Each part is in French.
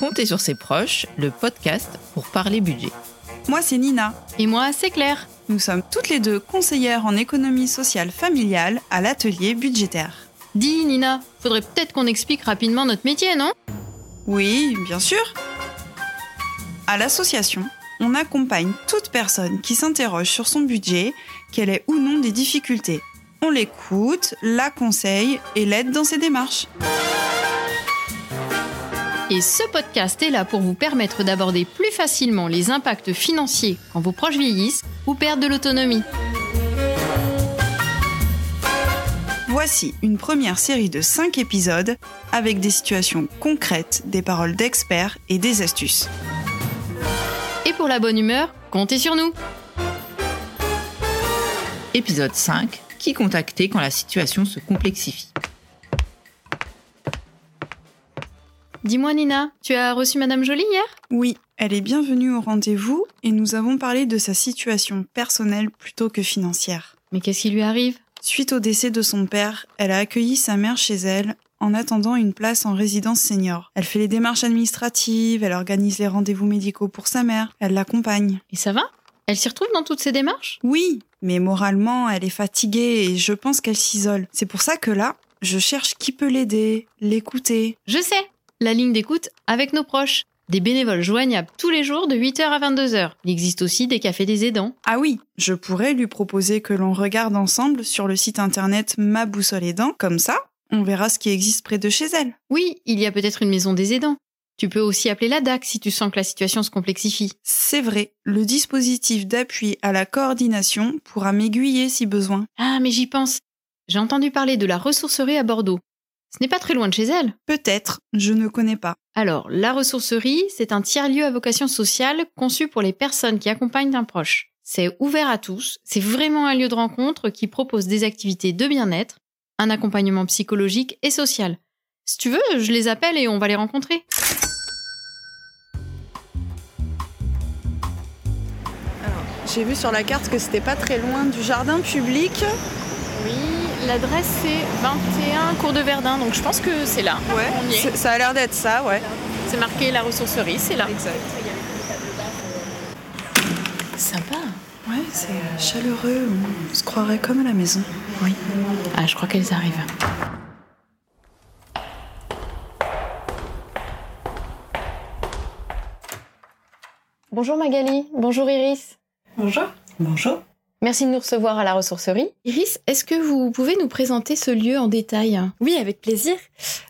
Comptez sur ses proches, le podcast pour parler budget. Moi, c'est Nina. Et moi, c'est Claire. Nous sommes toutes les deux conseillères en économie sociale familiale à l'atelier budgétaire. Dis, Nina, faudrait peut-être qu'on explique rapidement notre métier, non? Oui, bien sûr. À l'association, on accompagne toute personne qui s'interroge sur son budget, qu'elle ait ou non des difficultés. On l'écoute, la conseille et l'aide dans ses démarches. Et ce podcast est là pour vous permettre d'aborder plus facilement les impacts financiers quand vos proches vieillissent ou perdent de l'autonomie. Voici une première série de 5 épisodes avec des situations concrètes, des paroles d'experts et des astuces. Et pour la bonne humeur, comptez sur nous. Épisode 5. Qui contacter quand la situation se complexifie Dis-moi Nina, tu as reçu Madame Jolie hier? Oui, elle est bienvenue au rendez-vous et nous avons parlé de sa situation personnelle plutôt que financière. Mais qu'est-ce qui lui arrive? Suite au décès de son père, elle a accueilli sa mère chez elle en attendant une place en résidence senior. Elle fait les démarches administratives, elle organise les rendez-vous médicaux pour sa mère, elle l'accompagne. Et ça va? Elle s'y retrouve dans toutes ces démarches? Oui, mais moralement, elle est fatiguée et je pense qu'elle s'isole. C'est pour ça que là, je cherche qui peut l'aider, l'écouter. Je sais La ligne d'écoute avec nos proches. Des bénévoles joignables tous les jours de 8h à 22h. Il existe aussi des cafés des aidants. Ah oui, je pourrais lui proposer que l'on regarde ensemble sur le site internet Ma Boussole Aidant, comme ça, on verra ce qui existe près de chez elle. Oui, il y a peut-être une maison des aidants. Tu peux aussi appeler la DAC si tu sens que la situation se complexifie. C'est vrai, le dispositif d'appui à la coordination pourra m'aiguiller si besoin. Ah, mais j'y pense. J'ai entendu parler de la ressourcerie à Bordeaux. Ce n'est pas très loin de chez elle. Peut-être, je ne connais pas. Alors, la ressourcerie, c'est un tiers-lieu à vocation sociale conçu pour les personnes qui accompagnent un proche. C'est ouvert à tous, c'est vraiment un lieu de rencontre qui propose des activités de bien-être, un accompagnement psychologique et social. Si tu veux, je les appelle et on va les rencontrer. J'ai vu sur la carte que c'était pas très loin du jardin public. L'adresse c'est 21 Cours de Verdun, donc je pense que c'est là. Ouais, On y est. c'est- ça a l'air d'être ça, ouais. C'est marqué la ressourcerie, c'est là. Exact. Sympa. Ouais, c'est euh, chaleureux, on se croirait comme à la maison. Oui. Ah, je crois qu'elles arrivent. Bonjour Magali, bonjour Iris. Bonjour. Bonjour. Merci de nous recevoir à la ressourcerie. Iris, est-ce que vous pouvez nous présenter ce lieu en détail? Oui, avec plaisir.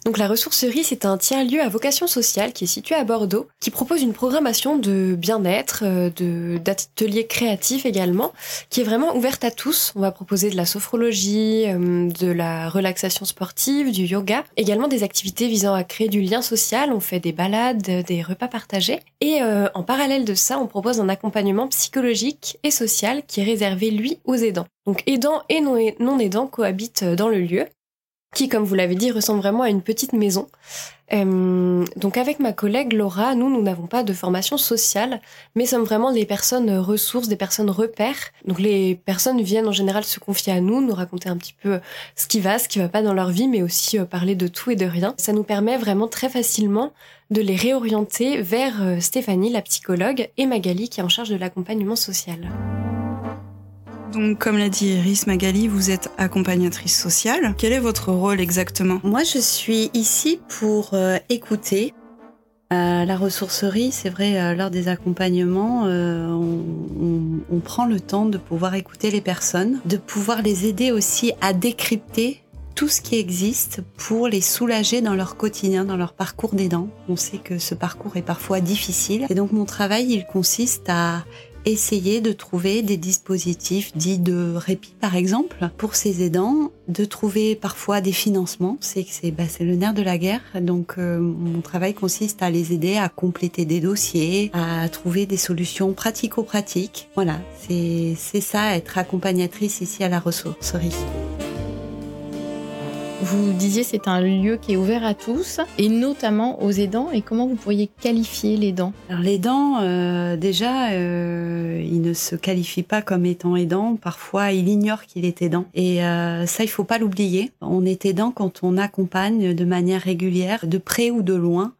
Donc la ressourcerie, c'est un tiers-lieu à vocation sociale qui est situé à Bordeaux, qui propose une programmation de bien-être, euh, de d'ateliers créatifs également, qui est vraiment ouverte à tous. On va proposer de la sophrologie, euh, de la relaxation sportive, du yoga, également des activités visant à créer du lien social. On fait des balades, des repas partagés, et euh, en parallèle de ça, on propose un accompagnement psychologique et social qui est réservé lui aux aidants. Donc aidants et non non aidants cohabitent euh, dans le lieu qui, comme vous l'avez dit, ressemble vraiment à une petite maison. Euh, donc avec ma collègue Laura, nous, nous n'avons pas de formation sociale, mais sommes vraiment des personnes ressources, des personnes repères. Donc les personnes viennent en général se confier à nous, nous raconter un petit peu ce qui va, ce qui va pas dans leur vie, mais aussi euh, parler de tout et de rien. Ça nous permet vraiment très facilement de les réorienter vers euh, Stéphanie, la psychologue, et Magali, qui est en charge de l'accompagnement social. Donc, comme l'a dit Iris Magali, vous êtes accompagnatrice sociale. Quel est votre rôle exactement? Moi, je suis ici pour euh, écouter. À la ressourcerie, c'est vrai, euh, lors des accompagnements, euh, on, on- on prend le temps de pouvoir écouter les personnes, de pouvoir les aider aussi à décrypter tout ce qui existe pour les soulager dans leur quotidien, dans leur parcours d'aidant. On sait que ce parcours est parfois difficile. Et donc mon travail, il consiste à essayer de trouver des dispositifs dits de répit, par exemple, pour ces aidants, de trouver parfois des financements. C'est que c'est bah, le nerf de la guerre. Donc euh, mon travail consiste à les aider à compléter des dossiers, à trouver des solutions pratico-pratiques. Voilà, c'est c'est ça être accompagnatrice ici à la ressourcerie. Vous disiez c'est un lieu qui est ouvert à tous, et notamment aux aidants. Et comment vous pourriez qualifier les dents? Alors les dents, euh, déjà, euh, il ne se qualifie pas comme étant aidant. Parfois, il ignore qu'il est aidant. Et euh, ça, il faut pas l'oublier. On est aidant quand on accompagne de manière régulière, de près ou de loin,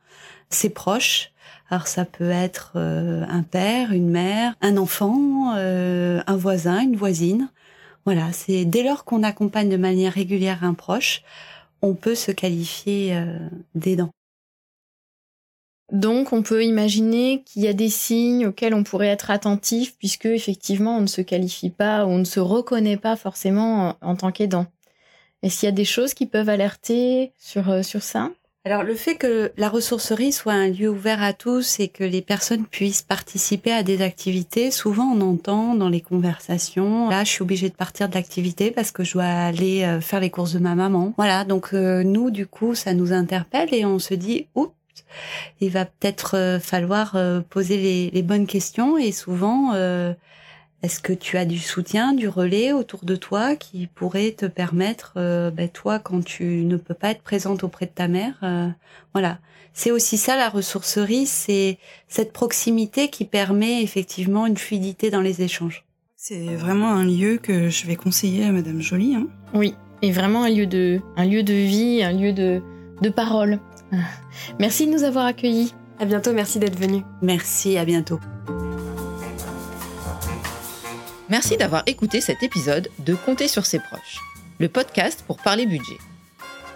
ses proches. Alors ça peut être euh, un père, une mère, un enfant, euh, un voisin, une voisine. Voilà, c'est dès lors qu'on accompagne de manière régulière un proche, on peut se qualifier euh, d'aidant. Donc, on peut imaginer qu'il y a des signes auxquels on pourrait être attentif, puisque effectivement, on ne se qualifie pas, on ne se reconnaît pas forcément en, tant qu'aidant. Est-ce qu'il y a des choses qui peuvent alerter sur, euh, sur ça? Alors le fait que la ressourcerie soit un lieu ouvert à tous et que les personnes puissent participer à des activités, souvent on entend dans les conversations, là je suis obligée de partir de l'activité parce que je dois aller euh, faire les courses de ma maman. Voilà, donc euh, nous du coup ça nous interpelle et on se dit, oups, il va peut-être euh, falloir poser les, bonnes questions et souvent est-ce que tu as du soutien, du relais autour de toi qui pourrait te permettre, euh, ben, toi, quand tu ne peux pas être présente auprès de ta mère, euh, voilà. C'est aussi ça la ressourcerie, c'est cette proximité qui permet effectivement une fluidité dans les échanges. C'est vraiment un lieu que je vais conseiller à Madame Jolie. Hein. Oui, et vraiment un lieu de, un lieu de vie, un lieu de, de parole. Merci de nous avoir accueillis. À bientôt, merci d'être venu. Merci, à bientôt. Merci d'avoir écouté cet épisode de Compter sur ses proches, le podcast pour parler budget.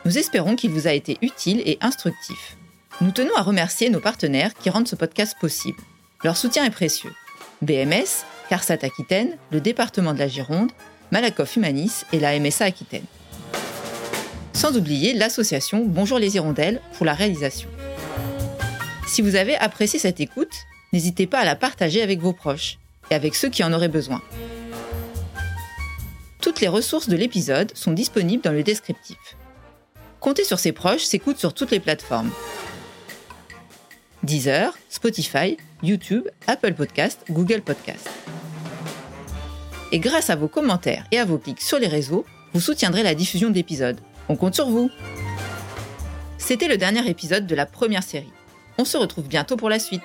Nous espérons qu'il vous a été utile et instructif. Nous tenons à remercier nos partenaires qui rendent ce podcast possible. Leur soutien est précieux. BMS, CARSAT Aquitaine, le département de la Gironde, Malakoff Humanis et la MSA Aquitaine. Sans oublier l'association Bonjour les Hirondelles pour la réalisation. Si vous avez apprécié cette écoute, n'hésitez pas à la partager avec vos proches et avec ceux qui en auraient besoin. Toutes les ressources de l'épisode sont disponibles dans le descriptif. Compter sur ses proches s'écoute sur toutes les plateformes. Deezer, Spotify, YouTube, Apple Podcast, Google Podcast. Et grâce à vos commentaires et à vos clics sur les réseaux, vous soutiendrez la diffusion d'épisodes. On compte sur vous. C'était le dernier épisode de la première série. On se retrouve bientôt pour la suite.